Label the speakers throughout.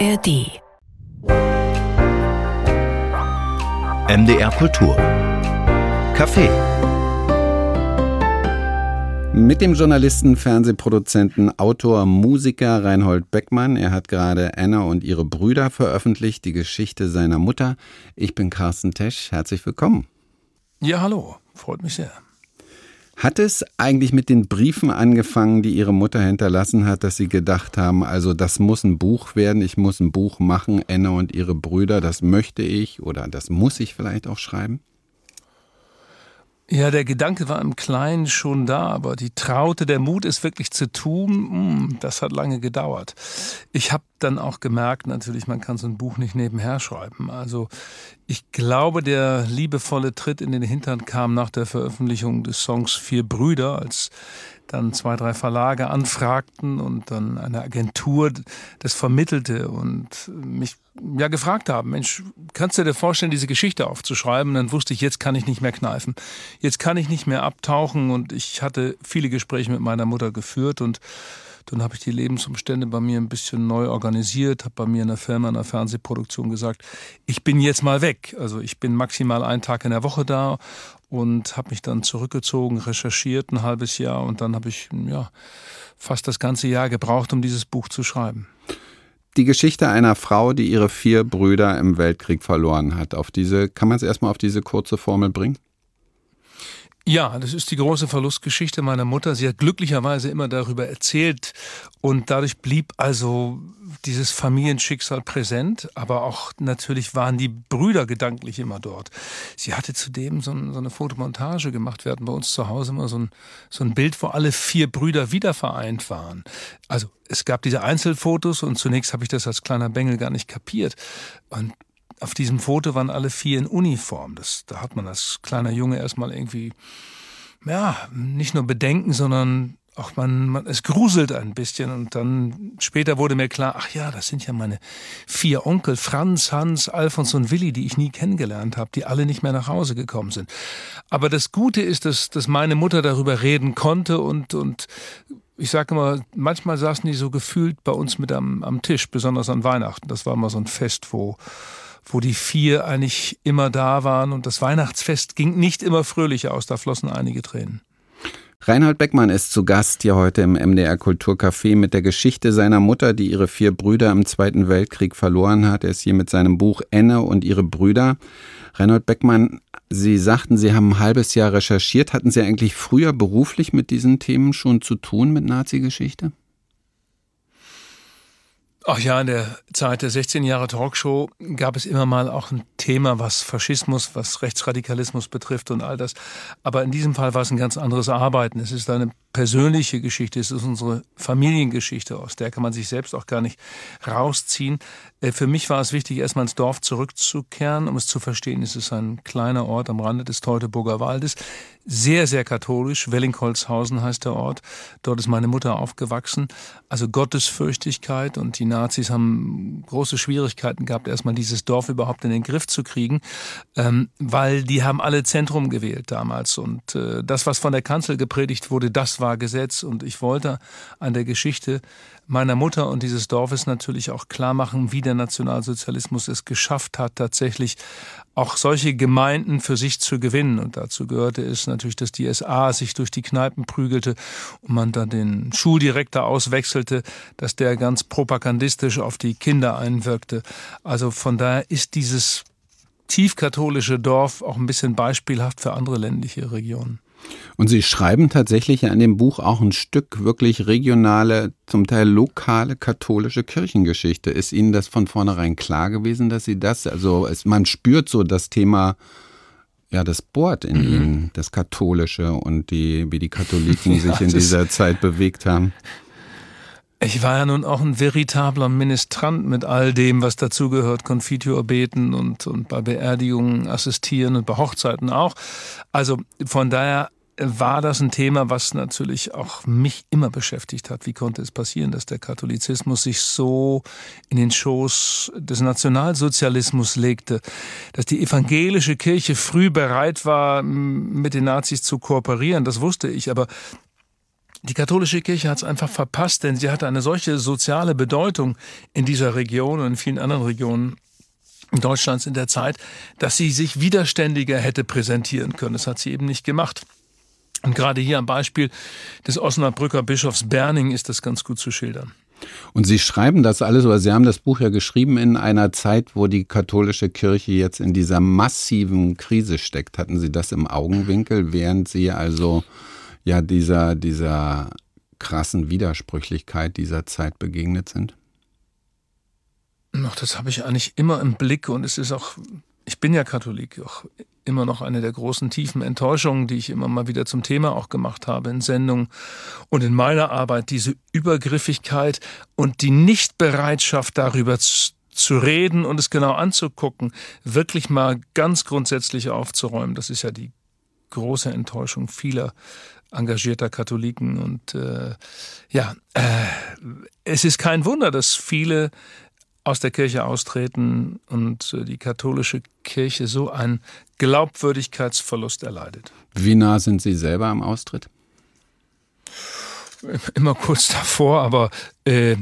Speaker 1: ARD.
Speaker 2: MDR Kultur. Café.
Speaker 3: Mit dem Journalisten, Fernsehproduzenten, Autor, Musiker Reinhold Beckmann. Er hat gerade Anna und ihre Brüder veröffentlicht, die Geschichte seiner Mutter. Ich bin Carsten Tesch. Herzlich willkommen.
Speaker 4: Ja, hallo. Freut mich sehr.
Speaker 3: Hat es eigentlich mit den Briefen angefangen, die Ihre Mutter hinterlassen hat, dass Sie gedacht haben, also das muss ein Buch werden, ich muss ein Buch machen, Anna und ihre Brüder, das möchte ich oder das muss ich vielleicht auch schreiben?
Speaker 4: Ja, der Gedanke war im Kleinen schon da, aber die Traute, der Mut, es wirklich zu tun, hm, das hat lange gedauert. Ich habe dann auch gemerkt, natürlich, man kann so ein Buch nicht nebenher schreiben. Also ich glaube, der liebevolle Tritt in den Hintern kam nach der Veröffentlichung des Songs Vier Brüder, als dann zwei, drei Verlage anfragten und dann eine Agentur das vermittelte und mich ja gefragt haben, Mensch, kannst du dir vorstellen, diese Geschichte aufzuschreiben? Und dann wusste ich, jetzt kann ich nicht mehr kneifen. Jetzt kann ich nicht mehr abtauchen und ich hatte viele Gespräche mit meiner Mutter geführt und dann habe ich die Lebensumstände bei mir ein bisschen neu organisiert, habe bei mir in der Firma, in der Fernsehproduktion gesagt, ich bin jetzt mal weg. Also ich bin maximal einen Tag in der Woche da und habe mich dann zurückgezogen, recherchiert ein halbes Jahr und dann habe ich ja fast das ganze Jahr gebraucht, um dieses Buch zu schreiben.
Speaker 3: Die Geschichte einer Frau, die ihre vier Brüder im Weltkrieg verloren hat. Auf diese, kann man es erstmal auf diese kurze Formel bringen?
Speaker 4: Ja, das ist die große Verlustgeschichte meiner Mutter. Sie hat glücklicherweise immer darüber erzählt und dadurch blieb also dieses Familienschicksal präsent, aber auch natürlich waren die Brüder gedanklich immer dort. Sie hatte zudem so, ein, so eine Fotomontage gemacht. Wir hatten bei uns zu Hause immer so ein, so ein Bild, wo alle vier Brüder wieder vereint waren. Also es gab diese Einzelfotos und zunächst habe ich das als kleiner Bengel gar nicht kapiert. Und auf diesem Foto waren alle vier in Uniform. Das, da hat man als kleiner Junge erstmal irgendwie, ja, nicht nur Bedenken, sondern auch man, man, es gruselt ein bisschen und dann später wurde mir klar, ach ja, das sind ja meine vier Onkel, Franz, Hans, Alfons und Willi, die ich nie kennengelernt habe, die alle nicht mehr nach Hause gekommen sind. Aber das Gute ist, dass, dass meine Mutter darüber reden konnte und, und ich sage immer, manchmal saßen die so gefühlt bei uns mit am, am Tisch, besonders an Weihnachten. Das war immer so ein Fest, wo wo die vier eigentlich immer da waren und das Weihnachtsfest ging nicht immer fröhlicher aus, da flossen einige Tränen.
Speaker 3: Reinhold Beckmann ist zu Gast hier heute im MDR Kulturcafé mit der Geschichte seiner Mutter, die ihre vier Brüder im Zweiten Weltkrieg verloren hat. Er ist hier mit seinem Buch Enne und ihre Brüder. Reinhold Beckmann, Sie sagten, Sie haben ein halbes Jahr recherchiert. Hatten Sie eigentlich früher beruflich mit diesen Themen schon zu tun, mit Nazi-Geschichte?
Speaker 4: Ach ja, in der Zeit der 16 Jahre Talkshow gab es immer mal auch ein Thema, was Faschismus, was Rechtsradikalismus betrifft und all das. Aber in diesem Fall war es ein ganz anderes Arbeiten. Es ist eine persönliche Geschichte, es ist unsere Familiengeschichte, aus der kann man sich selbst auch gar nicht rausziehen. Äh, für mich war es wichtig, erstmal ins Dorf zurückzukehren, um es zu verstehen. Es ist ein kleiner Ort am Rande des Teutoburger Waldes, sehr, sehr katholisch. Wellingholzhausen heißt der Ort. Dort ist meine Mutter aufgewachsen. Also Gottesfürchtigkeit und die Nazis haben große Schwierigkeiten gehabt, erstmal dieses Dorf überhaupt in den Griff zu kriegen, ähm, weil die haben alle Zentrum gewählt damals und äh, das, was von der Kanzel gepredigt wurde, das war Gesetz und ich wollte an der Geschichte meiner Mutter und dieses Dorfes natürlich auch klar machen, wie der Nationalsozialismus es geschafft hat, tatsächlich auch solche Gemeinden für sich zu gewinnen. Und dazu gehörte es natürlich, dass die SA sich durch die Kneipen prügelte und man dann den Schuldirektor auswechselte, dass der ganz propagandistisch auf die Kinder einwirkte. Also von daher ist dieses tiefkatholische Dorf auch ein bisschen beispielhaft für andere ländliche Regionen.
Speaker 3: Und Sie schreiben tatsächlich in dem Buch auch ein Stück wirklich regionale, zum Teil lokale katholische Kirchengeschichte. Ist Ihnen das von vornherein klar gewesen, dass Sie das, also es, man spürt so das Thema, ja, das bohrt in mhm. Ihnen, das Katholische und die, wie die Katholiken sich in dieser Zeit bewegt haben.
Speaker 4: Ich war ja nun auch ein veritabler Ministrant mit all dem, was dazugehört, Konfitior beten und, und bei Beerdigungen assistieren und bei Hochzeiten auch. Also von daher war das ein Thema, was natürlich auch mich immer beschäftigt hat. Wie konnte es passieren, dass der Katholizismus sich so in den Schoß des Nationalsozialismus legte, dass die evangelische Kirche früh bereit war, mit den Nazis zu kooperieren, das wusste ich, aber die katholische Kirche hat es einfach verpasst, denn sie hatte eine solche soziale Bedeutung in dieser Region und in vielen anderen Regionen Deutschlands in der Zeit, dass sie sich widerständiger hätte präsentieren können. Das hat sie eben nicht gemacht. Und gerade hier am Beispiel des Osnabrücker Bischofs Berning ist das ganz gut zu schildern.
Speaker 3: Und Sie schreiben das alles, oder Sie haben das Buch ja geschrieben in einer Zeit, wo die katholische Kirche jetzt in dieser massiven Krise steckt. Hatten Sie das im Augenwinkel, während Sie also ja dieser, dieser krassen Widersprüchlichkeit dieser Zeit begegnet sind?
Speaker 4: Ach, das habe ich eigentlich immer im Blick und es ist auch, ich bin ja Katholik, auch immer noch eine der großen tiefen Enttäuschungen, die ich immer mal wieder zum Thema auch gemacht habe in Sendungen und in meiner Arbeit, diese Übergriffigkeit und die Nichtbereitschaft darüber zu, zu reden und es genau anzugucken, wirklich mal ganz grundsätzlich aufzuräumen. Das ist ja die große Enttäuschung vieler engagierter Katholiken und äh, ja, äh, es ist kein Wunder, dass viele aus der Kirche austreten und äh, die katholische Kirche so einen Glaubwürdigkeitsverlust erleidet.
Speaker 3: Wie nah sind Sie selber am Austritt?
Speaker 4: Immer kurz davor, aber äh,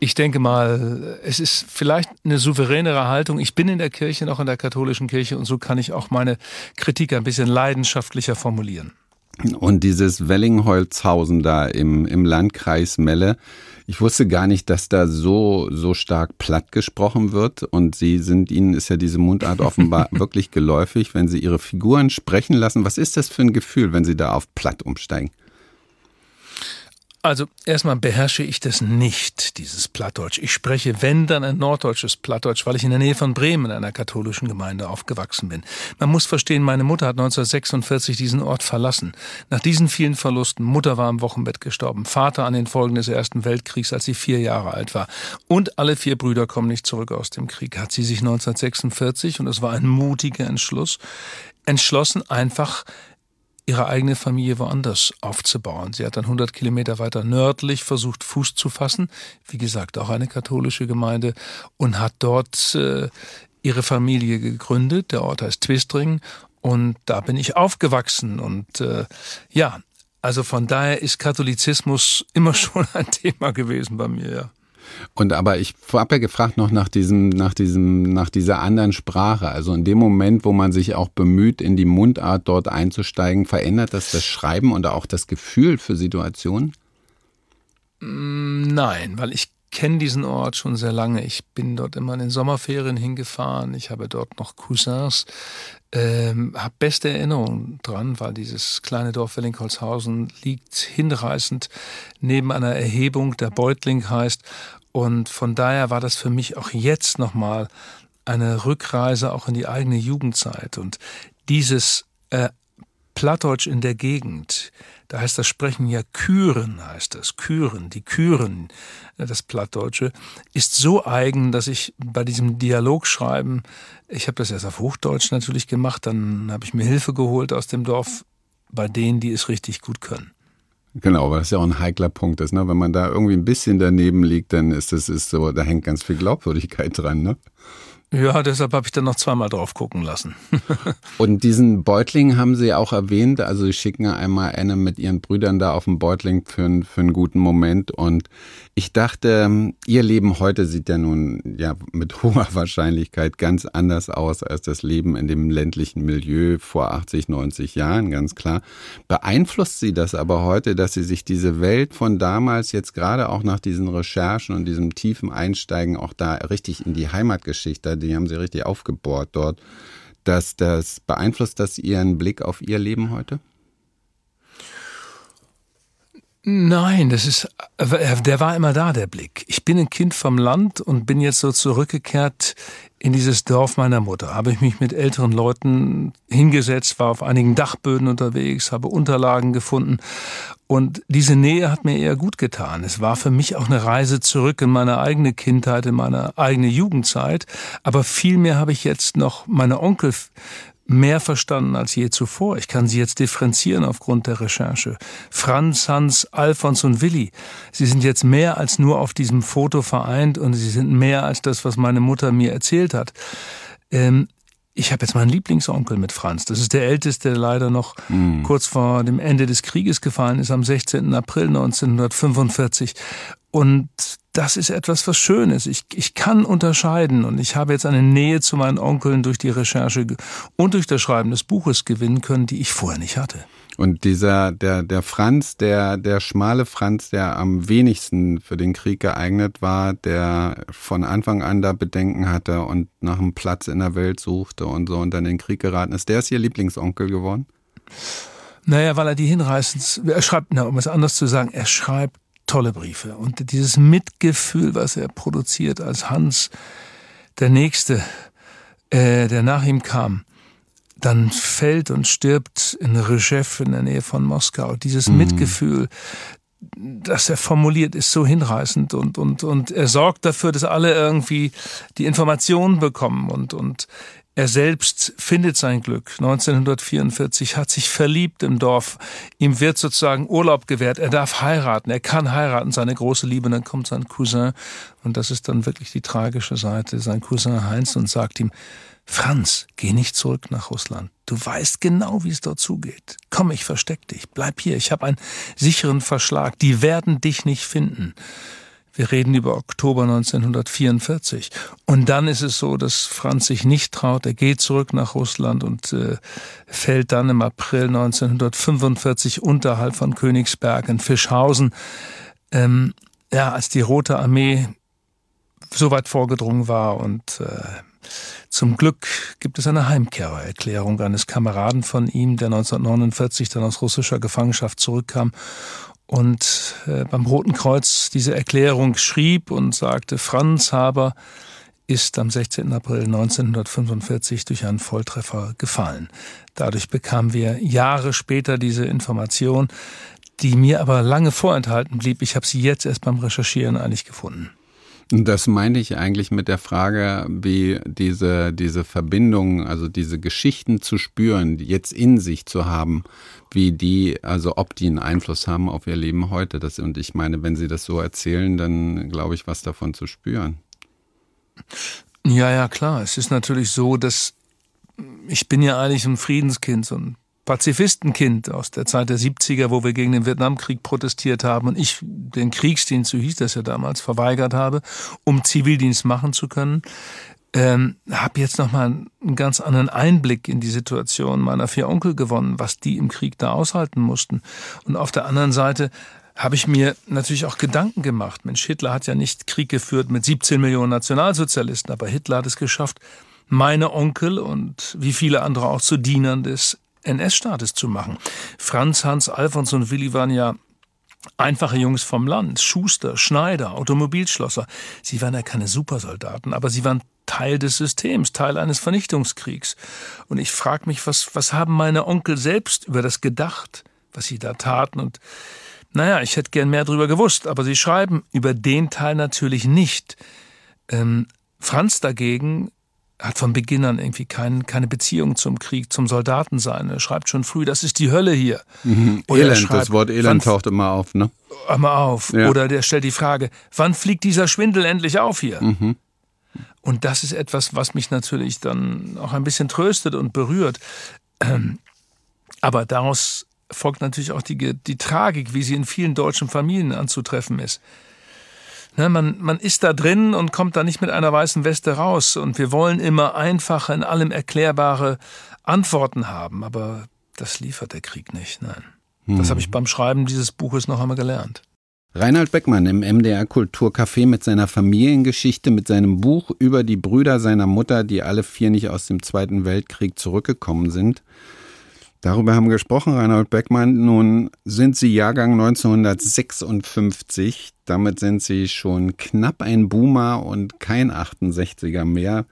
Speaker 4: ich denke mal, es ist vielleicht eine souveränere Haltung. Ich bin in der Kirche, noch in der katholischen Kirche, und so kann ich auch meine Kritik ein bisschen leidenschaftlicher formulieren.
Speaker 3: Und dieses Wellingholzhausen da im, im Landkreis Melle, ich wusste gar nicht, dass da so, so stark platt gesprochen wird. Und Sie sind, Ihnen ist ja diese Mundart offenbar wirklich geläufig, wenn Sie Ihre Figuren sprechen lassen. Was ist das für ein Gefühl, wenn Sie da auf platt umsteigen?
Speaker 4: Also erstmal beherrsche ich das nicht, dieses Plattdeutsch. Ich spreche, wenn dann ein norddeutsches Plattdeutsch, weil ich in der Nähe von Bremen in einer katholischen Gemeinde aufgewachsen bin. Man muss verstehen, meine Mutter hat 1946 diesen Ort verlassen. Nach diesen vielen Verlusten, Mutter war im Wochenbett gestorben, Vater an den Folgen des Ersten Weltkriegs, als sie vier Jahre alt war. Und alle vier Brüder kommen nicht zurück aus dem Krieg. Hat sie sich 1946, und es war ein mutiger Entschluss, entschlossen, einfach ihre eigene Familie woanders aufzubauen. Sie hat dann 100 Kilometer weiter nördlich versucht, Fuß zu fassen. Wie gesagt, auch eine katholische Gemeinde und hat dort äh, ihre Familie gegründet. Der Ort heißt Twistring und da bin ich aufgewachsen und äh, ja, also von daher ist Katholizismus immer schon ein Thema gewesen bei mir, ja.
Speaker 3: Und aber ich habe ja gefragt noch nach diesem, nach diesem, nach dieser anderen Sprache. Also in dem Moment, wo man sich auch bemüht, in die Mundart dort einzusteigen, verändert das das Schreiben und auch das Gefühl für Situationen?
Speaker 4: Mm, nein, weil ich kenne diesen Ort schon sehr lange. Ich bin dort immer in den Sommerferien hingefahren. Ich habe dort noch Cousins. Ähm, habe beste Erinnerungen dran, weil dieses kleine Dorf Wellingholzhausen liegt hinreißend neben einer Erhebung, der Beutling heißt. Und von daher war das für mich auch jetzt nochmal eine Rückreise auch in die eigene Jugendzeit. Und dieses äh, Plattdeutsch in der Gegend, da heißt das Sprechen ja Küren, heißt das, Küren, die Küren, äh, das Plattdeutsche, ist so eigen, dass ich bei diesem Dialogschreiben, ich habe das erst auf Hochdeutsch natürlich gemacht, dann habe ich mir Hilfe geholt aus dem Dorf bei denen, die es richtig gut können.
Speaker 3: Genau, weil das ja auch ein heikler Punkt ist. Ne? Wenn man da irgendwie ein bisschen daneben liegt, dann ist es ist so, da hängt ganz viel Glaubwürdigkeit dran. Ne?
Speaker 4: Ja, deshalb habe ich dann noch zweimal drauf gucken lassen.
Speaker 3: und diesen Beutling haben Sie auch erwähnt. Also Sie schicken einmal Anne mit ihren Brüdern da auf den Beutling für, für einen guten Moment. Und ich dachte, Ihr Leben heute sieht ja nun ja mit hoher Wahrscheinlichkeit ganz anders aus als das Leben in dem ländlichen Milieu vor 80, 90 Jahren, ganz klar. Beeinflusst Sie das aber heute, dass Sie sich diese Welt von damals jetzt gerade auch nach diesen Recherchen und diesem tiefen Einsteigen auch da richtig in die Heimatgeschichte die haben sie richtig aufgebohrt dort. Dass das beeinflusst das Ihren Blick auf Ihr Leben heute?
Speaker 4: Nein, das ist, der war immer da, der Blick. Ich bin ein Kind vom Land und bin jetzt so zurückgekehrt in dieses Dorf meiner Mutter. Habe ich mich mit älteren Leuten hingesetzt, war auf einigen Dachböden unterwegs, habe Unterlagen gefunden und diese Nähe hat mir eher gut getan. Es war für mich auch eine Reise zurück in meine eigene Kindheit, in meine eigene Jugendzeit. Aber vielmehr habe ich jetzt noch meine Onkel mehr verstanden als je zuvor. Ich kann sie jetzt differenzieren aufgrund der Recherche. Franz, Hans, Alfons und Willi. Sie sind jetzt mehr als nur auf diesem Foto vereint und sie sind mehr als das, was meine Mutter mir erzählt hat. Ähm, ich habe jetzt meinen Lieblingsonkel mit Franz. Das ist der älteste, der leider noch mm. kurz vor dem Ende des Krieges gefallen ist, am 16. April 1945. Und das ist etwas, was Schönes. Ich, ich kann unterscheiden und ich habe jetzt eine Nähe zu meinen Onkeln durch die Recherche und durch das Schreiben des Buches gewinnen können, die ich vorher nicht hatte.
Speaker 3: Und dieser, der, der Franz, der, der schmale Franz, der am wenigsten für den Krieg geeignet war, der von Anfang an da Bedenken hatte und nach einem Platz in der Welt suchte und so und dann in den Krieg geraten ist, der ist ihr Lieblingsonkel geworden?
Speaker 4: Naja, weil er die hinreißend, er schreibt, na, um es anders zu sagen, er schreibt tolle Briefe. Und dieses Mitgefühl, was er produziert als Hans, der Nächste, äh, der nach ihm kam, dann fällt und stirbt in Rzew in der Nähe von Moskau. Dieses mhm. Mitgefühl, das er formuliert, ist so hinreißend und, und, und er sorgt dafür, dass alle irgendwie die Informationen bekommen und, und er selbst findet sein Glück. 1944 hat sich verliebt im Dorf. Ihm wird sozusagen Urlaub gewährt. Er darf heiraten. Er kann heiraten, seine große Liebe. Und dann kommt sein Cousin. Und das ist dann wirklich die tragische Seite. Sein Cousin Heinz und sagt ihm, Franz, geh nicht zurück nach Russland. Du weißt genau, wie es dort zugeht. Komm, ich versteck dich. Bleib hier. Ich habe einen sicheren Verschlag. Die werden dich nicht finden. Wir reden über Oktober 1944. Und dann ist es so, dass Franz sich nicht traut. Er geht zurück nach Russland und äh, fällt dann im April 1945 unterhalb von Königsberg in Fischhausen. Ähm, ja, als die Rote Armee so weit vorgedrungen war und äh, zum Glück gibt es eine Heimkehrererklärung eines Kameraden von ihm, der 1949 dann aus russischer Gefangenschaft zurückkam und äh, beim Roten Kreuz diese Erklärung schrieb und sagte, Franz Haber ist am 16. April 1945 durch einen Volltreffer gefallen. Dadurch bekamen wir Jahre später diese Information, die mir aber lange vorenthalten blieb. Ich habe sie jetzt erst beim Recherchieren eigentlich gefunden.
Speaker 3: Das meine ich eigentlich mit der Frage, wie diese, diese Verbindung, also diese Geschichten zu spüren, jetzt in sich zu haben, wie die, also ob die einen Einfluss haben auf ihr Leben heute. Das, und ich meine, wenn Sie das so erzählen, dann glaube ich, was davon zu spüren.
Speaker 4: Ja, ja, klar. Es ist natürlich so, dass ich bin ja eigentlich ein Friedenskind, so ein Pazifistenkind aus der Zeit der 70er, wo wir gegen den Vietnamkrieg protestiert haben und ich den Kriegsdienst, so hieß das ja damals, verweigert habe, um Zivildienst machen zu können. Ähm, habe jetzt nochmal einen ganz anderen Einblick in die Situation meiner vier Onkel gewonnen, was die im Krieg da aushalten mussten. Und auf der anderen Seite habe ich mir natürlich auch Gedanken gemacht. Mensch, Hitler hat ja nicht Krieg geführt mit 17 Millionen Nationalsozialisten, aber Hitler hat es geschafft, meine Onkel und wie viele andere auch zu Dienern des NS-Staates zu machen. Franz, Hans, Alfons und Willi waren ja Einfache Jungs vom Land, Schuster, Schneider, Automobilschlosser. Sie waren ja keine Supersoldaten, aber sie waren Teil des Systems, Teil eines Vernichtungskriegs. Und ich frage mich, was, was haben meine Onkel selbst über das gedacht, was sie da taten? Und naja, ich hätte gern mehr darüber gewusst, aber sie schreiben über den Teil natürlich nicht. Ähm, Franz dagegen hat von Beginn an irgendwie kein, keine Beziehung zum Krieg, zum Soldatensein. Er schreibt schon früh, das ist die Hölle hier.
Speaker 3: Mhm. Elend, schreibt, das Wort Elend taucht immer auf, ne?
Speaker 4: Immer auf. Ja. Oder der stellt die Frage, wann fliegt dieser Schwindel endlich auf hier? Mhm. Und das ist etwas, was mich natürlich dann auch ein bisschen tröstet und berührt. Aber daraus folgt natürlich auch die, die Tragik, wie sie in vielen deutschen Familien anzutreffen ist. Ne, man, man ist da drin und kommt da nicht mit einer weißen Weste raus. Und wir wollen immer einfache, in allem erklärbare Antworten haben. Aber das liefert der Krieg nicht. Nein. Hm. Das habe ich beim Schreiben dieses Buches noch einmal gelernt.
Speaker 3: Reinhard Beckmann im MDR Kulturcafé mit seiner Familiengeschichte, mit seinem Buch über die Brüder seiner Mutter, die alle vier nicht aus dem Zweiten Weltkrieg zurückgekommen sind. Darüber haben wir gesprochen, Reinhold Beckmann. Nun sind Sie Jahrgang 1956. Damit sind Sie schon knapp ein Boomer und kein 68er mehr.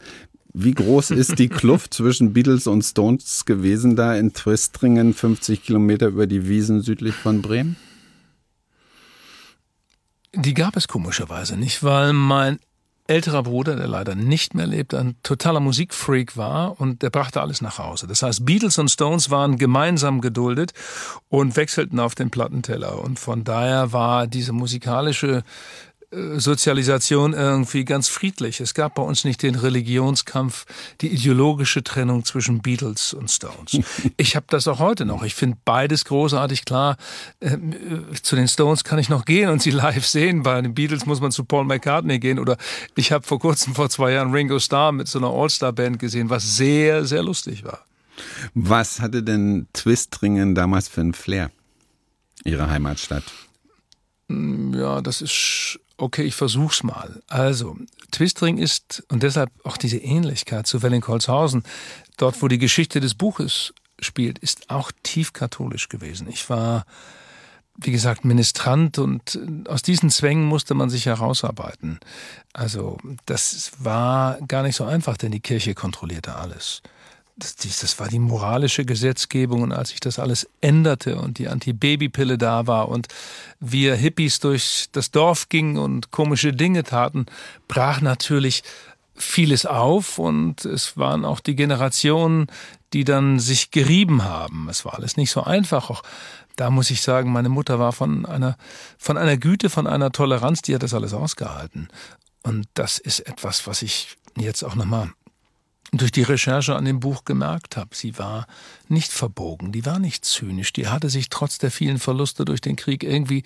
Speaker 3: Wie groß ist die Kluft zwischen Beatles und Stones gewesen da in Twistringen, 50 Kilometer über die Wiesen südlich von Bremen?
Speaker 4: Die gab es komischerweise nicht, weil mein älterer Bruder, der leider nicht mehr lebt, ein totaler Musikfreak war und der brachte alles nach Hause. Das heißt, Beatles und Stones waren gemeinsam geduldet und wechselten auf den Plattenteller. Und von daher war diese musikalische Sozialisation irgendwie ganz friedlich. Es gab bei uns nicht den Religionskampf, die ideologische Trennung zwischen Beatles und Stones. Ich habe das auch heute noch. Ich finde beides großartig. Klar, äh, zu den Stones kann ich noch gehen und sie live sehen. Bei den Beatles muss man zu Paul McCartney gehen. Oder ich habe vor kurzem, vor zwei Jahren, Ringo Starr mit so einer All-Star-Band gesehen, was sehr, sehr lustig war.
Speaker 3: Was hatte denn Twistringen damals für ein Flair? Ihre Heimatstadt?
Speaker 4: Ja, das ist okay, ich versuch's mal. Also, Twistring ist, und deshalb auch diese Ähnlichkeit zu Wellingholzhausen, dort, wo die Geschichte des Buches spielt, ist auch tief katholisch gewesen. Ich war, wie gesagt, Ministrant und aus diesen Zwängen musste man sich herausarbeiten. Also, das war gar nicht so einfach, denn die Kirche kontrollierte alles das, war die moralische Gesetzgebung und als sich das alles änderte und die Antibabypille da war und wir Hippies durch das Dorf gingen und komische Dinge taten, brach natürlich vieles auf und es waren auch die Generationen, die dann sich gerieben haben. Es war alles nicht so einfach. Auch da muss ich sagen, meine Mutter war von einer, von einer Güte, von einer Toleranz, die hat das alles ausgehalten. Und das ist etwas, was ich jetzt auch nochmal durch die Recherche an dem Buch gemerkt habe. Sie war nicht verbogen, die war nicht zynisch, die hatte sich trotz der vielen Verluste durch den Krieg irgendwie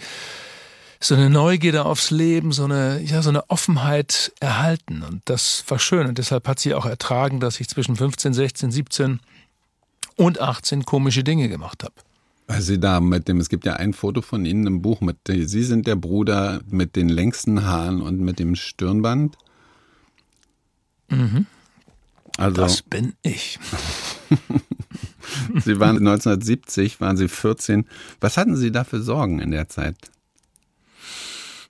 Speaker 4: so eine Neugierde aufs Leben, so eine, ja, so eine Offenheit erhalten. Und das war schön. Und deshalb hat sie auch ertragen, dass ich zwischen 15, 16, 17 und 18 komische Dinge gemacht habe.
Speaker 3: Weil Sie da mit dem, es gibt ja ein Foto von Ihnen im Buch mit, Sie sind der Bruder mit den längsten Haaren und mit dem Stirnband.
Speaker 4: Mhm. Also, das bin ich.
Speaker 3: Sie waren 1970, waren Sie 14. Was hatten Sie da für Sorgen in der Zeit?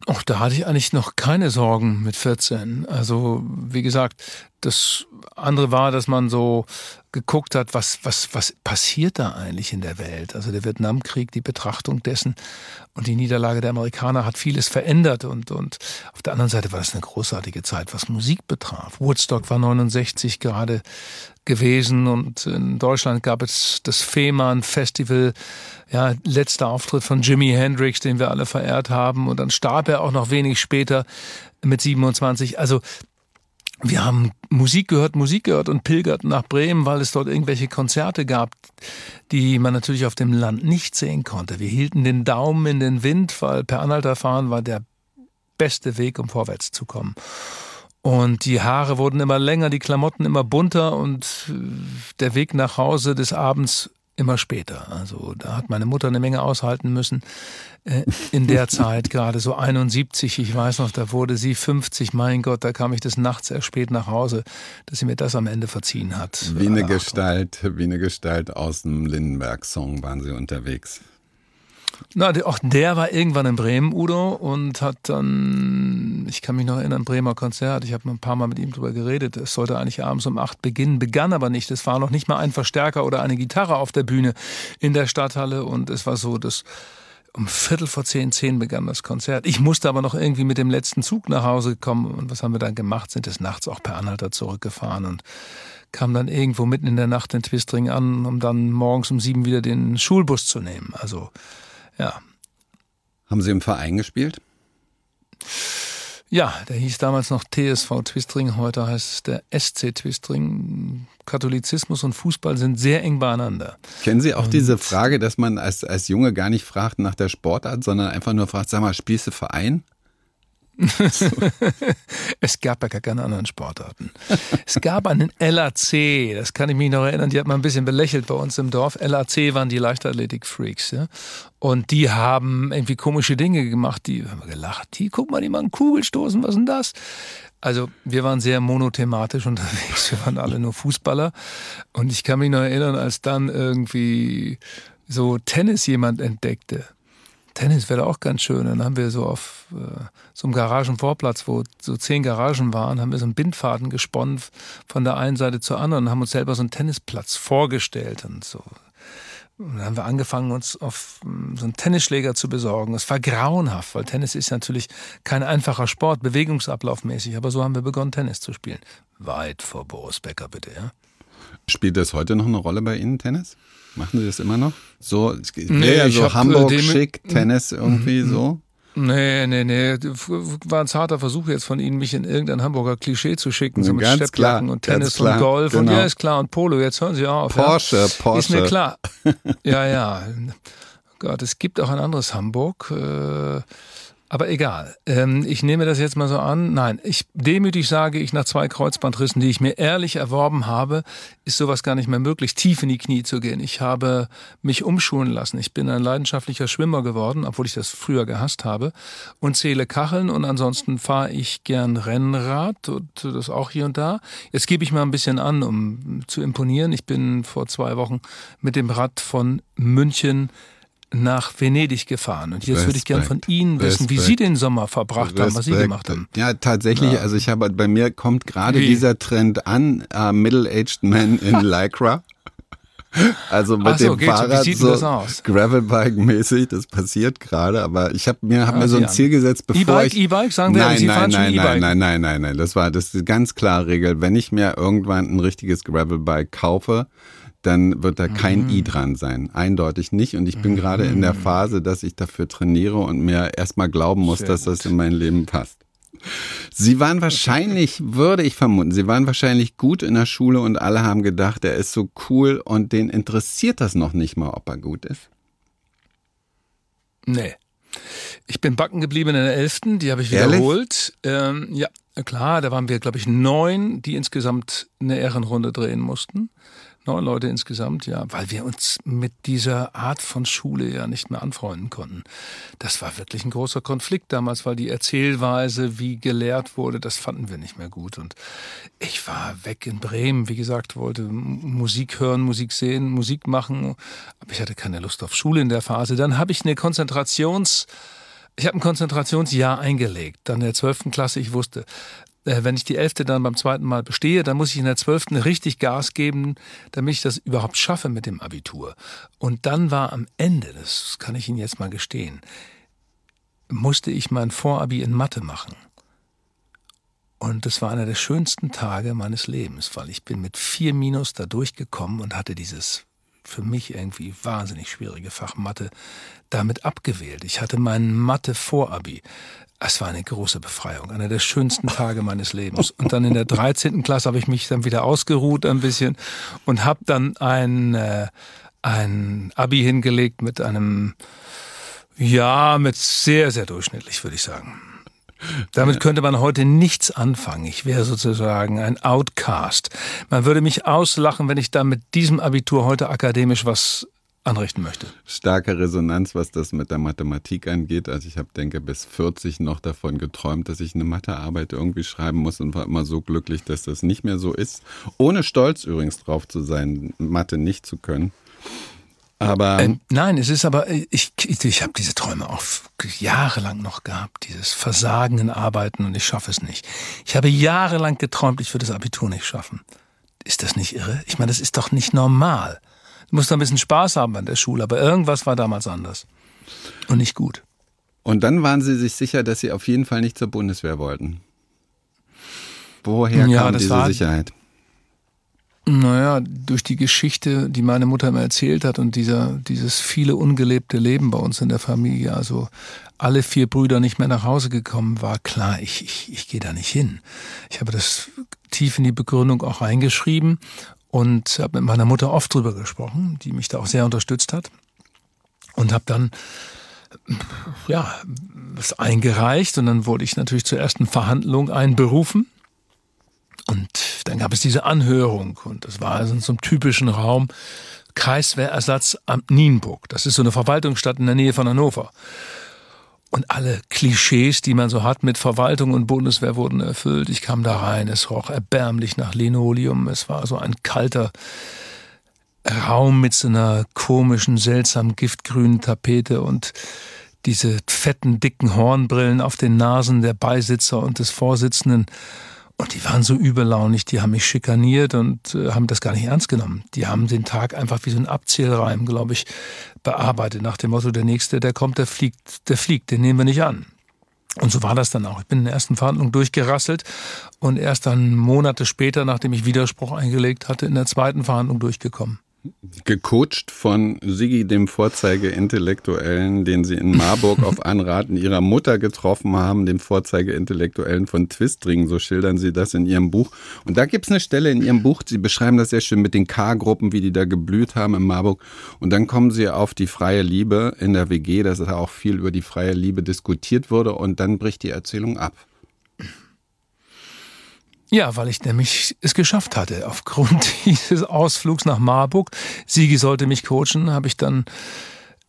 Speaker 4: Ach, da hatte ich eigentlich noch keine Sorgen mit 14. Also, wie gesagt, das andere war, dass man so geguckt hat, was, was, was passiert da eigentlich in der Welt? Also der Vietnamkrieg, die Betrachtung dessen und die Niederlage der Amerikaner hat vieles verändert und, und auf der anderen Seite war das eine großartige Zeit, was Musik betraf. Woodstock war 69 gerade gewesen und in Deutschland gab es das Fehmarn Festival, ja, letzter Auftritt von Jimi Hendrix, den wir alle verehrt haben und dann starb er auch noch wenig später mit 27. Also wir haben Musik gehört, Musik gehört und pilgerten nach Bremen, weil es dort irgendwelche Konzerte gab, die man natürlich auf dem Land nicht sehen konnte. Wir hielten den Daumen in den Wind, weil per Anhalter fahren war der beste Weg, um vorwärts zu kommen. Und die Haare wurden immer länger, die Klamotten immer bunter und der Weg nach Hause des Abends immer später. Also da hat meine Mutter eine Menge aushalten müssen äh, in der Zeit, gerade so 71, ich weiß noch, da wurde sie 50, mein Gott, da kam ich des Nachts erst spät nach Hause, dass sie mir das am Ende verziehen hat.
Speaker 3: Wie eine Gestalt, wie eine Gestalt aus dem Lindenberg-Song waren sie unterwegs.
Speaker 4: Na, auch der war irgendwann in Bremen, Udo, und hat dann, ich kann mich noch erinnern, Bremer Konzert, ich habe ein paar Mal mit ihm drüber geredet, es sollte eigentlich abends um acht beginnen, begann aber nicht, es war noch nicht mal ein Verstärker oder eine Gitarre auf der Bühne in der Stadthalle und es war so, dass um Viertel vor zehn, zehn begann das Konzert. Ich musste aber noch irgendwie mit dem letzten Zug nach Hause kommen und was haben wir dann gemacht? Sind des Nachts auch per Anhalter zurückgefahren und kam dann irgendwo mitten in der Nacht in Twistring an, um dann morgens um sieben wieder den Schulbus zu nehmen. Also ja.
Speaker 3: Haben Sie im Verein gespielt?
Speaker 4: Ja, der hieß damals noch TSV Twistring, heute heißt es der SC Twistring. Katholizismus und Fußball sind sehr eng beieinander.
Speaker 3: Kennen Sie auch und diese Frage, dass man als, als Junge gar nicht fragt nach der Sportart, sondern einfach nur fragt, sag mal, spielst du Verein?
Speaker 4: es gab ja gar keine anderen Sportarten. Es gab einen LAC, das kann ich mich noch erinnern, die hat man ein bisschen belächelt bei uns im Dorf. LAC waren die Leichtathletik-Freaks. Ja? Und die haben irgendwie komische Dinge gemacht, die haben gelacht. Die, guck mal, die machen Kugelstoßen, was ist denn das? Also wir waren sehr monothematisch unterwegs, wir waren alle nur Fußballer. Und ich kann mich noch erinnern, als dann irgendwie so Tennis jemand entdeckte Tennis wäre auch ganz schön. Dann haben wir so auf äh, so einem Garagenvorplatz, wo so zehn Garagen waren, haben wir so einen Bindfaden gesponnen von der einen Seite zur anderen und haben uns selber so einen Tennisplatz vorgestellt und so. Und dann haben wir angefangen, uns auf hm, so einen Tennisschläger zu besorgen. Es war grauenhaft, weil Tennis ist natürlich kein einfacher Sport, bewegungsablaufmäßig. Aber so haben wir begonnen, Tennis zu spielen. Weit vor Boris Becker, bitte, ja.
Speaker 3: Spielt das heute noch eine Rolle bei Ihnen, Tennis? Machen Sie das immer noch? So, nee, ja so Hamburg dem, schick, Tennis irgendwie mhm. so.
Speaker 4: Nee, nee, nee. War ein zarter Versuch jetzt von Ihnen, mich in irgendein Hamburger Klischee zu schicken, so mit
Speaker 3: Ganz klar,
Speaker 4: und Tennis
Speaker 3: ganz
Speaker 4: und
Speaker 3: klar,
Speaker 4: Golf und
Speaker 3: genau.
Speaker 4: ja, ist klar und Polo. Jetzt hören Sie auf.
Speaker 3: Porsche,
Speaker 4: ja.
Speaker 3: Porsche.
Speaker 4: Ist mir klar. Ja, ja. Gott, es gibt auch ein anderes Hamburg. Äh, aber egal. Ähm, ich nehme das jetzt mal so an. Nein, ich demütig sage ich nach zwei Kreuzbandrissen, die ich mir ehrlich erworben habe, ist sowas gar nicht mehr möglich, tief in die Knie zu gehen. Ich habe mich umschulen lassen. Ich bin ein leidenschaftlicher Schwimmer geworden, obwohl ich das früher gehasst habe und zähle Kacheln und ansonsten fahre ich gern Rennrad und das auch hier und da. Jetzt gebe ich mal ein bisschen an, um zu imponieren. Ich bin vor zwei Wochen mit dem Rad von München nach Venedig gefahren. Und jetzt würde ich gern von
Speaker 3: Respekt.
Speaker 4: Ihnen wissen, wie
Speaker 3: Respekt.
Speaker 4: Sie den Sommer verbracht haben, was Sie
Speaker 3: Respekt.
Speaker 4: gemacht haben.
Speaker 3: Ja, tatsächlich. Also ich habe bei mir kommt gerade
Speaker 4: Wie?
Speaker 3: dieser Trend an, äh, middle-aged men in Lycra. Also mit
Speaker 4: so,
Speaker 3: dem
Speaker 4: so. Wie
Speaker 3: Fahrrad so
Speaker 4: aus?
Speaker 3: Gravelbike-mäßig, das passiert gerade, aber ich habe mir, hab
Speaker 4: Ah,
Speaker 3: mir so ein. Ziel gesetzt, bevor
Speaker 4: E-Bike,
Speaker 3: ich...
Speaker 4: E-Bike, sagen wir,
Speaker 3: nein,
Speaker 4: Sie
Speaker 3: nein, nein, nein, nein, nein, nein, nein, das war das ist die ganz klare Regel. Wenn ich mir irgendwann ein richtiges Gravelbike kaufe, dann wird da
Speaker 4: Mhm.
Speaker 3: kein i dran sein. Eindeutig nicht. Und ich bin gerade in der Phase, dass ich dafür trainiere und mir erstmal glauben muss,
Speaker 4: Sehr
Speaker 3: dass das in mein Leben passt. Sie waren wahrscheinlich, würde ich vermuten, Sie waren wahrscheinlich gut in der Schule und alle haben gedacht, er ist so cool und den interessiert das noch nicht mal, ob er gut ist.
Speaker 4: Nee. Ich bin backen geblieben in der Elften, die habe ich wiederholt. Ähm, ja, klar, da waren wir, glaube ich, neun, die insgesamt eine Ehrenrunde drehen mussten. Neun Leute insgesamt, ja, weil wir uns mit dieser Art von Schule ja nicht mehr anfreunden konnten. Das war wirklich ein großer Konflikt damals, weil die Erzählweise, wie gelehrt wurde, das fanden wir nicht mehr gut. Und ich war weg in Bremen, wie gesagt, wollte Musik hören, Musik sehen, Musik machen, aber ich hatte keine Lust auf Schule in der Phase. Dann habe ich eine Konzentrations, ich habe ein Konzentrationsjahr eingelegt, dann der zwölften Klasse. Ich wusste, wenn ich die elfte dann beim zweiten Mal bestehe, dann muss ich in der zwölften richtig Gas geben, damit ich das überhaupt schaffe mit dem Abitur. Und dann war am Ende, das kann ich Ihnen jetzt mal gestehen, musste ich mein Vorabi in Mathe machen. Und das war einer der schönsten Tage meines Lebens, weil ich bin mit vier Minus da durchgekommen und hatte dieses für mich irgendwie wahnsinnig schwierige Fach Mathe damit abgewählt. Ich hatte mein Mathe-Vorabi. Es war eine große Befreiung, einer der schönsten Tage meines Lebens. Und dann in der 13. Klasse habe ich mich dann wieder ausgeruht ein bisschen und habe dann ein, äh, ein Abi hingelegt mit einem, ja, mit sehr, sehr durchschnittlich, würde ich sagen. Damit könnte man heute nichts anfangen. Ich wäre sozusagen ein Outcast. Man würde mich auslachen, wenn ich da mit diesem Abitur heute akademisch was anrichten möchte.
Speaker 3: Starke Resonanz, was das mit der Mathematik angeht. Also ich habe, denke, bis 40 noch davon geträumt, dass ich eine Mathearbeit irgendwie schreiben muss und war immer so glücklich, dass das nicht mehr so ist. Ohne stolz übrigens drauf zu sein, Mathe nicht zu können. Aber
Speaker 4: Ähm, nein, es ist aber, ich, ich, ich habe diese Träume auch jahrelang noch gehabt, dieses Versagen in Arbeiten und ich schaffe es nicht. Ich habe jahrelang geträumt, ich würde das Abitur nicht schaffen. Ist das nicht irre? Ich meine, das ist doch nicht normal. Du musst doch ein bisschen Spaß haben an der Schule, aber irgendwas war damals anders. Und nicht gut.
Speaker 3: Und dann waren Sie sich sicher, dass Sie auf jeden Fall nicht zur Bundeswehr wollten. Woher
Speaker 4: Ja,
Speaker 3: kam
Speaker 4: das
Speaker 3: diese
Speaker 4: war-
Speaker 3: Sicherheit?
Speaker 4: Naja, durch die Geschichte, die meine Mutter mir erzählt hat und dieser, dieses viele ungelebte Leben bei uns in der Familie, also alle vier Brüder nicht mehr nach Hause gekommen, war klar, ich, ich, ich gehe da nicht hin. Ich habe das tief in die Begründung auch reingeschrieben und habe mit meiner Mutter oft drüber gesprochen, die mich da auch sehr unterstützt hat und habe dann ja es eingereicht und dann wurde ich natürlich zur ersten Verhandlung einberufen und dann gab es diese Anhörung und das war also in so einem typischen Raum Kreiswehrersatzamt Nienburg. Das ist so eine Verwaltungsstadt in der Nähe von Hannover. Und alle Klischees, die man so hat mit Verwaltung und Bundeswehr, wurden erfüllt. Ich kam da rein, es roch erbärmlich nach Linoleum. Es war so ein kalter Raum mit so einer komischen, seltsam giftgrünen Tapete und diese fetten, dicken Hornbrillen auf den Nasen der Beisitzer und des Vorsitzenden. Und die waren so überlaunig, die haben mich schikaniert und äh, haben das gar nicht ernst genommen. Die haben den Tag einfach wie so ein Abzählreim, glaube ich, bearbeitet, nach dem Motto, der Nächste, der kommt, der fliegt, der fliegt, den nehmen wir nicht an. Und so war das dann auch. Ich bin in der ersten Verhandlung durchgerasselt und erst dann Monate später, nachdem ich Widerspruch eingelegt hatte, in der zweiten Verhandlung durchgekommen.
Speaker 3: Gecoacht von Sigi, dem Vorzeige-Intellektuellen, den sie in Marburg auf Anraten ihrer Mutter getroffen haben, dem Vorzeige-Intellektuellen von Twistring, so schildern sie das in ihrem Buch. Und da gibt es eine Stelle in ihrem Buch, sie beschreiben das sehr schön mit den K-Gruppen, wie die da geblüht haben in Marburg. Und dann kommen sie auf die freie Liebe in der WG, dass da auch viel über die freie Liebe diskutiert wurde und dann bricht die Erzählung ab.
Speaker 4: Ja, weil ich nämlich es geschafft hatte. Aufgrund dieses Ausflugs nach Marburg, Sigi sollte mich coachen, habe ich dann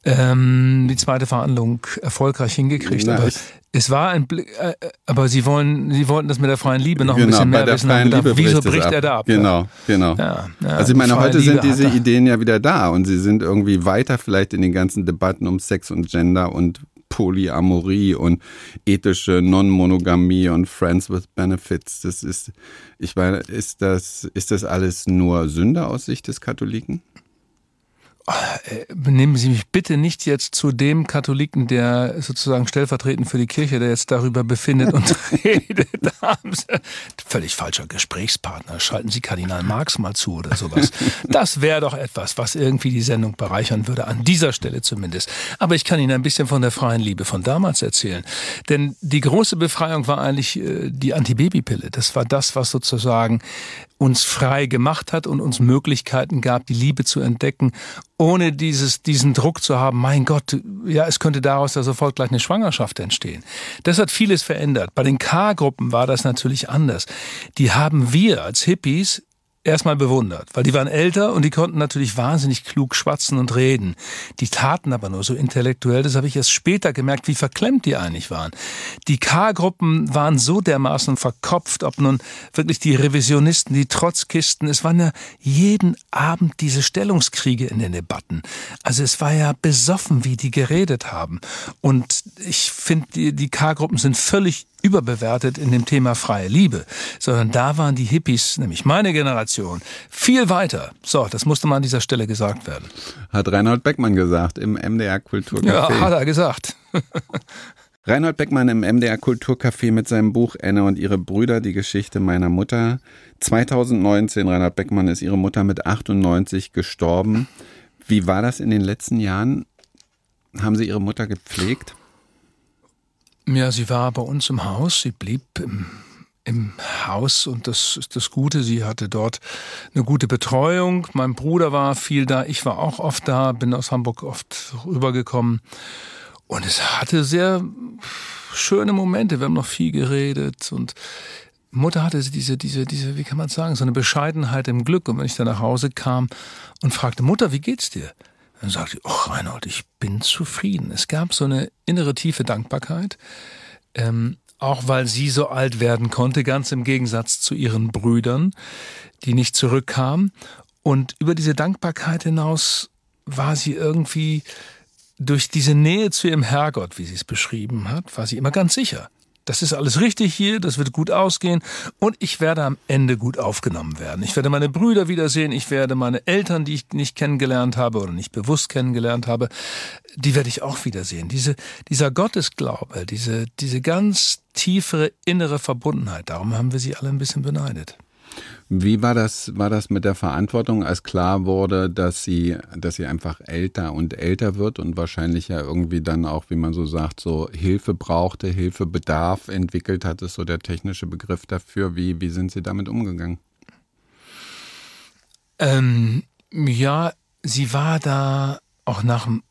Speaker 4: ähm, die zweite Verhandlung erfolgreich hingekriegt.
Speaker 3: Na,
Speaker 4: aber es war ein Blick, äh, aber Sie wollen, Sie wollten das mit der freien Liebe noch ein
Speaker 3: genau,
Speaker 4: bisschen
Speaker 3: bei
Speaker 4: mehr
Speaker 3: der
Speaker 4: wissen.
Speaker 3: freien
Speaker 4: Haben
Speaker 3: Liebe
Speaker 4: gedacht, Wieso
Speaker 3: bricht ab.
Speaker 4: er da ab?
Speaker 3: Genau, genau.
Speaker 4: Ja, ja,
Speaker 3: also ich meine, heute sind
Speaker 4: Liebe hat
Speaker 3: diese. Ideen ja wieder da und sie sind irgendwie weiter vielleicht in den ganzen Debatten um Sex und Gender und Polyamorie und ethische Non-Monogamie und Friends with Benefits. Das ist, ich meine, ist das, ist das alles nur Sünde aus Sicht des Katholiken?
Speaker 4: Nehmen Sie mich bitte nicht jetzt zu dem Katholiken, der sozusagen stellvertretend für die Kirche, der jetzt darüber befindet und redet. Völlig falscher Gesprächspartner. Schalten Sie Kardinal Marx mal zu oder sowas. Das wäre doch etwas, was irgendwie die Sendung bereichern würde, an dieser Stelle zumindest. Aber ich kann Ihnen ein bisschen von der freien Liebe von damals erzählen. Denn die große Befreiung war eigentlich äh, die Antibabypille. Das war das, was sozusagen uns frei gemacht hat und uns Möglichkeiten gab, die Liebe zu entdecken, ohne dieses, diesen Druck zu haben, mein Gott, ja, es könnte daraus ja sofort gleich eine Schwangerschaft entstehen. Das hat vieles verändert. Bei den K-Gruppen war das natürlich anders. Die haben wir als Hippies erstmal bewundert, weil die waren älter und die konnten natürlich wahnsinnig klug schwatzen und reden. Die taten aber nur so intellektuell, das habe ich erst später gemerkt, wie verklemmt die eigentlich waren. Die K-Gruppen waren so dermaßen verkopft, ob nun wirklich die Revisionisten, die Trotzkisten, es waren ja jeden Abend diese Stellungskriege in den Debatten. Also es war ja besoffen, wie die geredet haben. Und ich finde, die, K-Gruppen sind völlig überbewertet in dem Thema freie Liebe, sondern da waren die Hippies, nämlich meine Generation, viel weiter. So, das musste mal an dieser Stelle gesagt werden.
Speaker 3: Hat Reinhold Beckmann gesagt im MDR Kulturcafé.
Speaker 4: Ja, hat er gesagt.
Speaker 3: Reinhold Beckmann im MDR Kulturcafé mit seinem Buch Anne und ihre Brüder, die Geschichte meiner Mutter. 2019, Reinhold Beckmann, ist ihre Mutter mit 98 gestorben. Wie war das in den letzten Jahren? Haben Sie Ihre Mutter gepflegt?
Speaker 4: Ja, sie war bei uns im Haus, sie blieb im, im Haus und das ist das Gute, sie hatte dort eine gute Betreuung. Mein Bruder war viel da, ich war auch oft da, bin aus Hamburg oft rübergekommen und es hatte sehr schöne Momente, wir haben noch viel geredet und Mutter hatte diese, diese, diese, wie kann man sagen, so eine Bescheidenheit im Glück. Und wenn ich dann nach Hause kam und fragte, Mutter, wie geht's dir? Dann sagte ich, ach Reinhold, ich bin zufrieden. Es gab so eine innere tiefe Dankbarkeit, ähm, auch weil sie so alt werden konnte, ganz im Gegensatz zu ihren Brüdern, die nicht zurückkamen. Und über diese Dankbarkeit hinaus war sie irgendwie durch diese Nähe zu ihrem Herrgott, wie sie es beschrieben hat, war sie immer ganz sicher. Das ist alles richtig hier, das wird gut ausgehen und ich werde am Ende gut aufgenommen werden. Ich werde meine Brüder wiedersehen, ich werde meine Eltern, die ich nicht kennengelernt habe oder nicht bewusst kennengelernt habe, die werde ich auch wiedersehen. Diese, dieser Gottesglaube, diese, diese ganz tiefere innere Verbundenheit, darum haben wir sie alle ein bisschen beneidet.
Speaker 3: Wie war das, war das mit der Verantwortung, als klar wurde, dass sie, dass sie einfach älter und älter wird und wahrscheinlich ja irgendwie dann auch, wie man so sagt, so Hilfe brauchte, Hilfebedarf entwickelt hat, ist so der technische Begriff dafür. Wie, wie sind Sie damit umgegangen?
Speaker 4: Ähm, ja, sie war da auch nach dem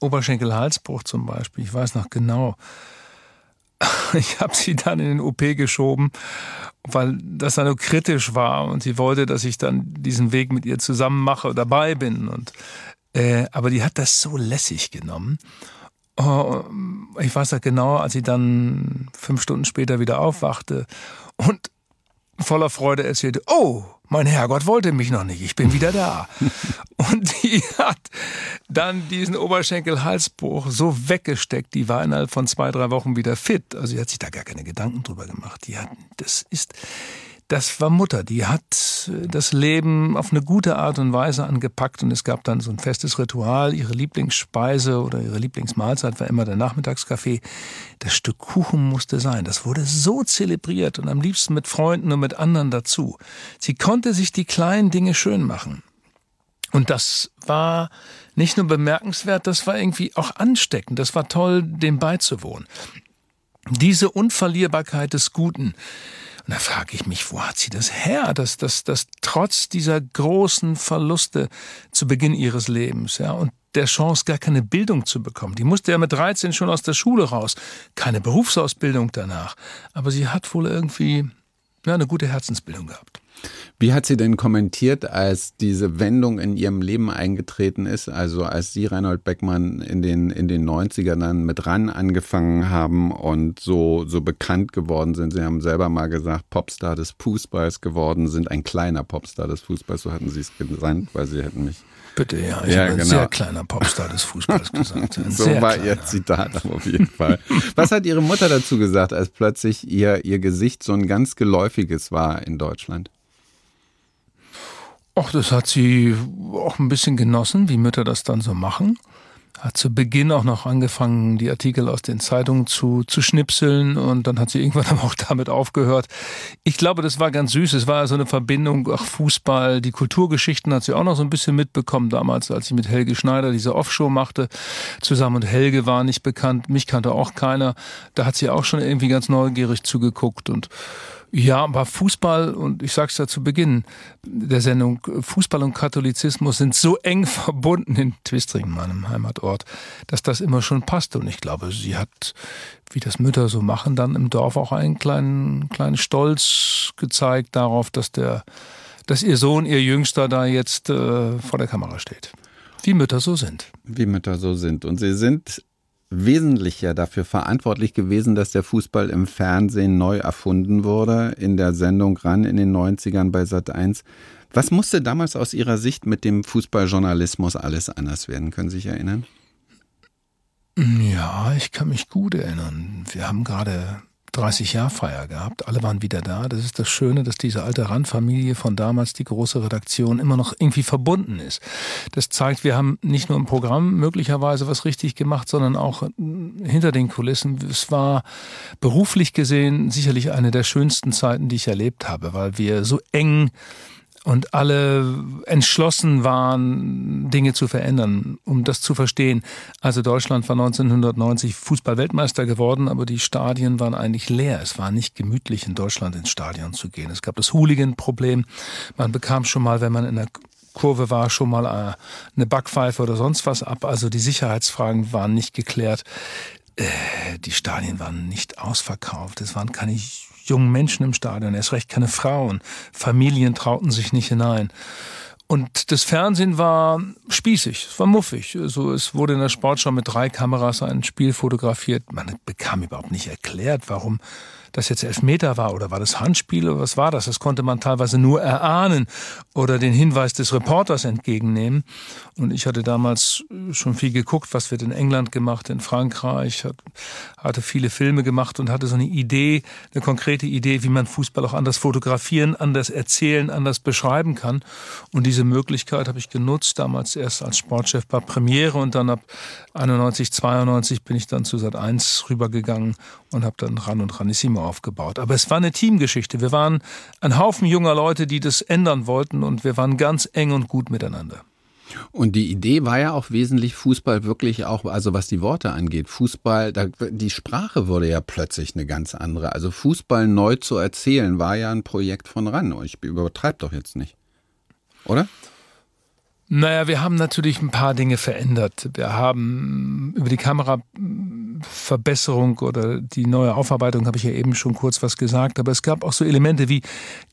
Speaker 4: Oberschenkelhalsbruch zum Beispiel. Ich weiß noch genau. Ich habe sie dann in den OP geschoben, weil das dann so kritisch war und sie wollte, dass ich dann diesen Weg mit ihr zusammen mache, dabei bin. Und äh, aber die hat das so lässig genommen. Oh, ich weiß noch genau, als sie dann fünf Stunden später wieder aufwachte und voller Freude erzählte, oh, mein Herrgott wollte mich noch nicht, ich bin wieder da. Und die hat dann diesen Oberschenkel-Halsbruch so weggesteckt, die war innerhalb von zwei, drei Wochen wieder fit. Also sie hat sich da gar keine Gedanken drüber gemacht. Die hat, das ist, das war Mutter, die hat das Leben auf eine gute Art und Weise angepackt und es gab dann so ein festes Ritual. Ihre Lieblingsspeise oder ihre Lieblingsmahlzeit war immer der Nachmittagskaffee. Das Stück Kuchen musste sein. Das wurde so zelebriert und am liebsten mit Freunden und mit anderen dazu. Sie konnte sich die kleinen Dinge schön machen. Und das war nicht nur bemerkenswert, das war irgendwie auch ansteckend. Das war toll, dem beizuwohnen. Diese Unverlierbarkeit des Guten. Und da frage ich mich, wo hat sie das her, dass, dass, dass trotz dieser großen Verluste zu Beginn ihres Lebens, ja, und der Chance, gar keine Bildung zu bekommen. Die musste ja mit 13 schon aus der Schule raus. Keine Berufsausbildung danach. Aber sie hat wohl irgendwie ja, eine gute Herzensbildung gehabt.
Speaker 3: Wie hat sie denn kommentiert, als diese Wendung in ihrem Leben eingetreten ist? Also als Sie, Reinhold Beckmann, in den, in den 90ern dann mit RAN angefangen haben und so, so bekannt geworden sind. Sie haben selber mal gesagt, Popstar des Fußballs geworden sind, ein kleiner Popstar des Fußballs, so hatten Sie es gesandt, weil Sie hätten mich
Speaker 4: Bitte, ja. Ich ja, habe genau. ein sehr kleiner Popstar des Fußballs gesagt.
Speaker 3: so war kleiner. ihr Zitat auf jeden Fall. Was hat Ihre Mutter dazu gesagt, als plötzlich ihr, ihr Gesicht so ein ganz geläufiges war in Deutschland?
Speaker 4: Ach, das hat sie auch ein bisschen genossen, wie Mütter das dann so machen hat zu Beginn auch noch angefangen, die Artikel aus den Zeitungen zu, zu schnipseln und dann hat sie irgendwann aber auch damit aufgehört. Ich glaube, das war ganz süß. Es war so eine Verbindung, ach, Fußball, die Kulturgeschichten hat sie auch noch so ein bisschen mitbekommen damals, als sie mit Helge Schneider diese Offshow machte zusammen und Helge war nicht bekannt, mich kannte auch keiner. Da hat sie auch schon irgendwie ganz neugierig zugeguckt und ja, aber Fußball, und ich sag's ja zu Beginn der Sendung, Fußball und Katholizismus sind so eng verbunden in Twistringen, meinem Heimatort, dass das immer schon passte. Und ich glaube, sie hat, wie das Mütter so machen, dann im Dorf auch einen kleinen, kleinen Stolz gezeigt darauf, dass der, dass ihr Sohn, ihr Jüngster da jetzt äh, vor der Kamera steht. Wie Mütter so sind.
Speaker 3: Wie Mütter so sind. Und sie sind wesentlich ja dafür verantwortlich gewesen, dass der Fußball im Fernsehen neu erfunden wurde, in der Sendung ran in den 90ern bei Sat 1. Was musste damals aus Ihrer Sicht mit dem Fußballjournalismus alles anders werden? Können Sie sich erinnern?
Speaker 4: Ja, ich kann mich gut erinnern. Wir haben gerade 30-Jahr-Feier gehabt. Alle waren wieder da. Das ist das Schöne, dass diese alte Randfamilie von damals, die große Redaktion, immer noch irgendwie verbunden ist. Das zeigt, wir haben nicht nur im Programm möglicherweise was richtig gemacht, sondern auch hinter den Kulissen. Es war beruflich gesehen sicherlich eine der schönsten Zeiten, die ich erlebt habe, weil wir so eng und alle entschlossen waren, Dinge zu verändern, um das zu verstehen. Also Deutschland war 1990 Fußballweltmeister geworden, aber die Stadien waren eigentlich leer. Es war nicht gemütlich, in Deutschland ins Stadion zu gehen. Es gab das Hooligan-Problem. Man bekam schon mal, wenn man in der Kurve war, schon mal äh, eine Backpfeife oder sonst was ab. Also die Sicherheitsfragen waren nicht geklärt. Äh, die Stadien waren nicht ausverkauft. Es waren keine jungen Menschen im Stadion, erst recht keine Frauen. Familien trauten sich nicht hinein. Und das Fernsehen war spießig, es war muffig. Also es wurde in der Sportschau mit drei Kameras ein Spiel fotografiert. Man bekam überhaupt nicht erklärt, warum das jetzt Elfmeter war oder war das Handspiel oder was war das? Das konnte man teilweise nur erahnen oder den Hinweis des Reporters entgegennehmen. Und ich hatte damals schon viel geguckt, was wird in England gemacht, in Frankreich, hatte viele Filme gemacht und hatte so eine Idee, eine konkrete Idee, wie man Fußball auch anders fotografieren, anders erzählen, anders beschreiben kann. Und diese Möglichkeit habe ich genutzt, damals erst als Sportchef bei Premiere und dann ab 91, 92 bin ich dann zu Sat 1 rübergegangen und habe dann Ran und Ranissimo aufgebaut. Aber es war eine Teamgeschichte. Wir waren ein Haufen junger Leute, die das ändern wollten und wir waren ganz eng und gut miteinander.
Speaker 3: Und die Idee war ja auch wesentlich Fußball wirklich auch, also was die Worte angeht, Fußball, da, die Sprache wurde ja plötzlich eine ganz andere. Also Fußball neu zu erzählen war ja ein Projekt von RAN. Ich übertreibe doch jetzt nicht. Oder?
Speaker 4: Naja, wir haben natürlich ein paar Dinge verändert. Wir haben über die Kameraverbesserung oder die neue Aufarbeitung habe ich ja eben schon kurz was gesagt, aber es gab auch so Elemente wie,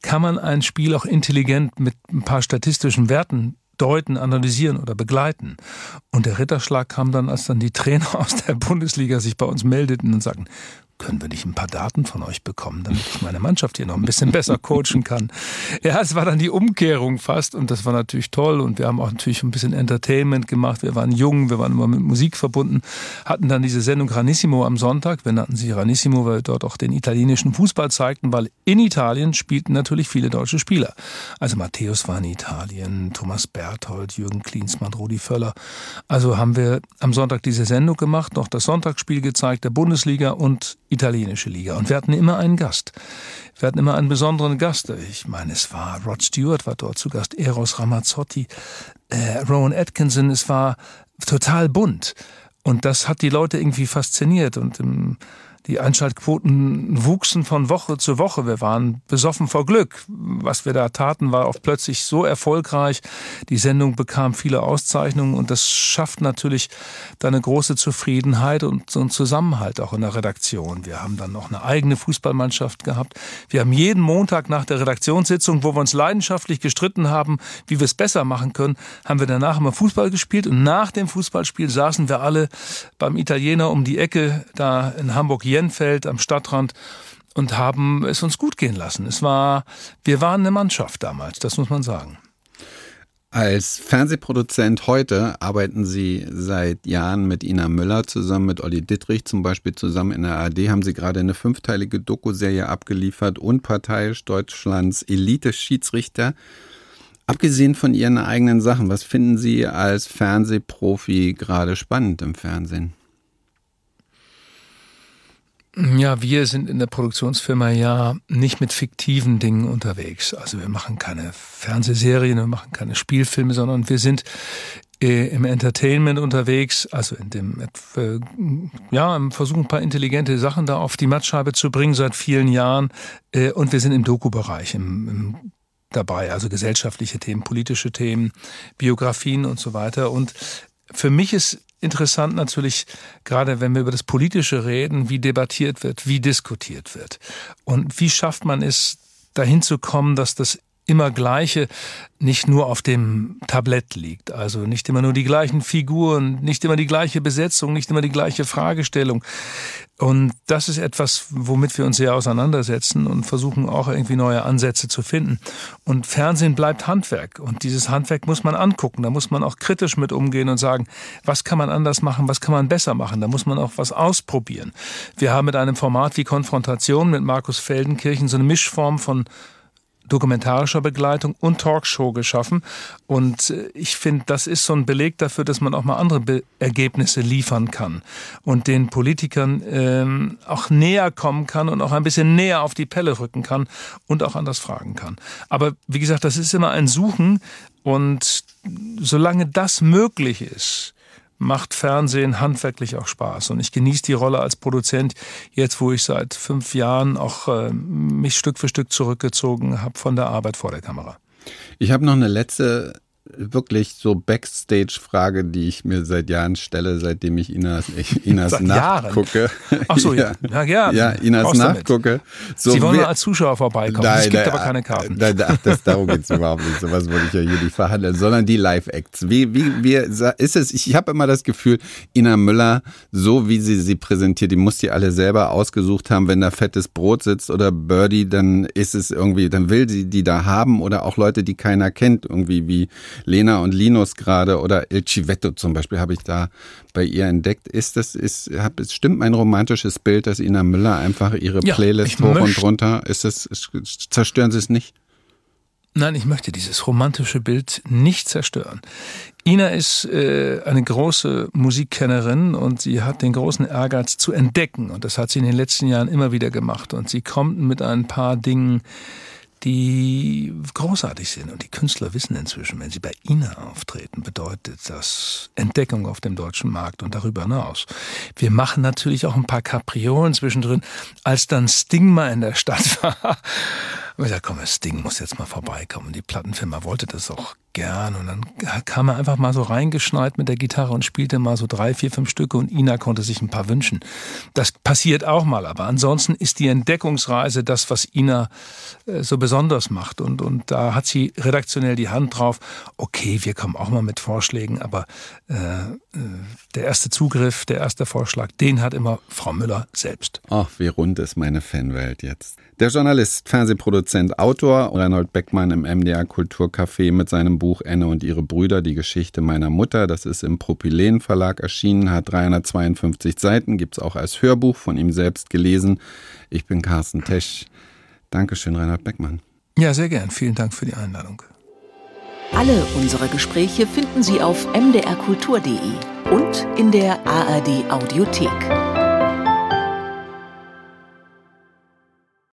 Speaker 4: kann man ein Spiel auch intelligent mit ein paar statistischen Werten deuten, analysieren oder begleiten. Und der Ritterschlag kam dann, als dann die Trainer aus der Bundesliga sich bei uns meldeten und sagten, können wir nicht ein paar Daten von euch bekommen, damit ich meine Mannschaft hier noch ein bisschen besser coachen kann. Ja, es war dann die Umkehrung fast und das war natürlich toll und wir haben auch natürlich ein bisschen Entertainment gemacht. Wir waren jung, wir waren immer mit Musik verbunden, hatten dann diese Sendung Ranissimo am Sonntag. Wir nannten sie Ranissimo, weil wir dort auch den italienischen Fußball zeigten, weil in Italien spielten natürlich viele deutsche Spieler. Also Matthäus war in Italien, Thomas Berthold, Jürgen Klinsmann, Rudi Völler. Also haben wir am Sonntag diese Sendung gemacht, noch das Sonntagsspiel gezeigt der Bundesliga und italienische Liga. Und wir hatten immer einen Gast. Wir hatten immer einen besonderen Gast. Ich meine, es war Rod Stewart war dort zu Gast, Eros Ramazzotti, äh, Rowan Atkinson. Es war total bunt. Und das hat die Leute irgendwie fasziniert. Und im die Einschaltquoten wuchsen von Woche zu Woche. Wir waren besoffen vor Glück. Was wir da taten, war auch plötzlich so erfolgreich. Die Sendung bekam viele Auszeichnungen und das schafft natürlich da eine große Zufriedenheit und so einen Zusammenhalt auch in der Redaktion. Wir haben dann noch eine eigene Fußballmannschaft gehabt. Wir haben jeden Montag nach der Redaktionssitzung, wo wir uns leidenschaftlich gestritten haben, wie wir es besser machen können, haben wir danach immer Fußball gespielt und nach dem Fußballspiel saßen wir alle beim Italiener um die Ecke da in Hamburg Jenfeld am Stadtrand und haben es uns gut gehen lassen. Es war, wir waren eine Mannschaft damals, das muss man sagen.
Speaker 3: Als Fernsehproduzent heute arbeiten Sie seit Jahren mit Ina Müller zusammen, mit Olli Dittrich zum Beispiel zusammen in der ARD, haben Sie gerade eine fünfteilige Doku-Serie abgeliefert, unparteiisch Deutschlands Elite-Schiedsrichter. Abgesehen von Ihren eigenen Sachen, was finden Sie als Fernsehprofi gerade spannend im Fernsehen?
Speaker 4: Ja, wir sind in der Produktionsfirma ja nicht mit fiktiven Dingen unterwegs. Also wir machen keine Fernsehserien, wir machen keine Spielfilme, sondern wir sind äh, im Entertainment unterwegs, also in dem, äh, ja, versuchen ein paar intelligente Sachen da auf die Mattscheibe zu bringen seit vielen Jahren. Äh, und wir sind im Doku-Bereich, im, im dabei, also gesellschaftliche Themen, politische Themen, Biografien und so weiter. Und für mich ist interessant natürlich, gerade wenn wir über das Politische reden, wie debattiert wird, wie diskutiert wird. Und wie schafft man es, dahin zu kommen, dass das immer Gleiche nicht nur auf dem Tablett liegt. Also nicht immer nur die gleichen Figuren, nicht immer die gleiche Besetzung, nicht immer die gleiche Fragestellung. Und das ist etwas, womit wir uns sehr auseinandersetzen und versuchen auch irgendwie neue Ansätze zu finden. Und Fernsehen bleibt Handwerk. Und dieses Handwerk muss man angucken. Da muss man auch kritisch mit umgehen und sagen, was kann man anders machen, was kann man besser machen. Da muss man auch was ausprobieren. Wir haben mit einem Format wie Konfrontation mit Markus Feldenkirchen so eine Mischform von dokumentarischer Begleitung und Talkshow geschaffen. Und äh, ich finde, das ist so ein Beleg dafür, dass man auch mal andere Be Ergebnisse liefern kann und den Politikern ähm, auch näher kommen kann und auch ein bisschen näher auf die Pelle rücken kann und auch anders fragen kann. Aber wie gesagt, das ist immer ein Suchen und solange das möglich ist, macht Fernsehen handwerklich auch Spaß. Und ich genieße die Rolle als Produzent jetzt, wo ich seit fünf Jahren auch äh, mich Stück für Stück zurückgezogen habe von der Arbeit vor der Kamera.
Speaker 3: Ich habe noch eine letzte wirklich so Backstage-Frage, die ich mir seit Jahren stelle, seitdem ich Inas, ich Inas nachgucke.
Speaker 4: Ach so, ja. Ja,
Speaker 3: ja, ja Inas nachgucke.
Speaker 4: So, Sie wollen wir, als Zuschauer vorbeikommen. Nein, es gibt nein, aber keine Karten.
Speaker 3: Nein, nein, das, darum geht es überhaupt nicht. So was wollte ich ja hier nicht verhandeln, sondern die Live-Acts. Wie, wie, wie ist es? Ich habe immer das Gefühl, Ina Müller, so wie sie sie präsentiert, die muss die alle selber ausgesucht haben. Wenn da fettes Brot sitzt oder Birdie, dann ist es irgendwie, dann will sie die da haben oder auch Leute, die keiner kennt, irgendwie wie Lena und Linus gerade oder El Civetto zum Beispiel habe ich da bei ihr entdeckt. Ist das, ist, hab, es stimmt mein romantisches Bild, dass Ina Müller einfach ihre ja, Playlist hoch und runter, ist das, zerstören Sie es nicht?
Speaker 4: Nein, ich möchte dieses romantische Bild nicht zerstören. Ina ist äh, eine große Musikkennerin und sie hat den großen Ehrgeiz zu entdecken und das hat sie in den letzten Jahren immer wieder gemacht und sie kommt mit ein paar Dingen, die großartig sind. Und die Künstler wissen inzwischen, wenn sie bei Ihnen auftreten, bedeutet das Entdeckung auf dem deutschen Markt und darüber hinaus. Wir machen natürlich auch ein paar Kapriolen zwischendrin. Als dann Stigma in der Stadt war, haben wir gesagt, komm, Sting muss jetzt mal vorbeikommen. Die Plattenfirma wollte das auch gern. Und dann kam er einfach mal so reingeschneit mit der Gitarre und spielte mal so drei, vier, fünf Stücke und Ina konnte sich ein paar wünschen. Das passiert auch mal, aber ansonsten ist die Entdeckungsreise das, was Ina äh, so besonders macht. Und, und da hat sie redaktionell die Hand drauf. Okay, wir kommen auch mal mit Vorschlägen, aber äh, äh der erste Zugriff, der erste Vorschlag, den hat immer Frau Müller selbst.
Speaker 3: Ach, wie rund ist meine Fanwelt jetzt. Der Journalist, Fernsehproduzent, Autor Reinhold Beckmann im MDR Kulturcafé mit seinem Buch Enne und ihre Brüder, die Geschichte meiner Mutter. Das ist im Propylen Verlag erschienen, hat 352 Seiten, gibt es auch als Hörbuch von ihm selbst gelesen. Ich bin Carsten Tesch. Dankeschön, Reinhard Beckmann.
Speaker 4: Ja, sehr gern. Vielen Dank für die Einladung.
Speaker 1: Alle unsere Gespräche finden Sie auf mdrkultur.de und in der ARD Audiothek.